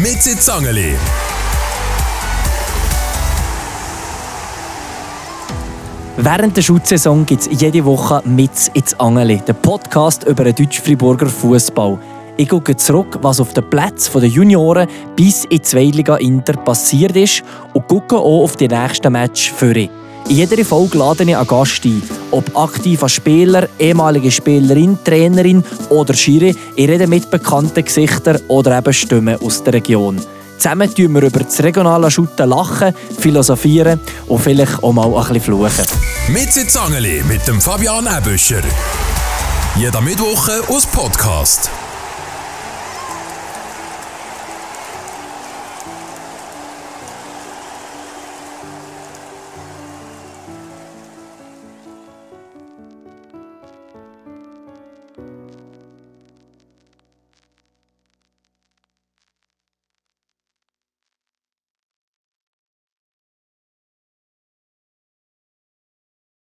mit Zangeli. Während der Schutzsaison gibt es jede Woche mit ins Angeli, der Podcast über den deutsch-friburger Fußball. Ich schaue zurück, was auf den Plätzen der Junioren bis in die Zweitliga Inter passiert ist und schaue auch auf die nächsten Match für ihn. In jeder Folge lade ich einen Gast ein. Ob aktiver Spieler, ehemalige Spielerin, Trainerin oder Schiri, ich rede mit bekannten Gesichtern oder eben Stimmen aus der Region. Zusammen tun wir über das regionale Schutten lachen, philosophieren und vielleicht auch mal ein bisschen fluchen. Mit Zangeli mit dem Fabian Ebüscher. Jeder Mittwoch aus Podcast.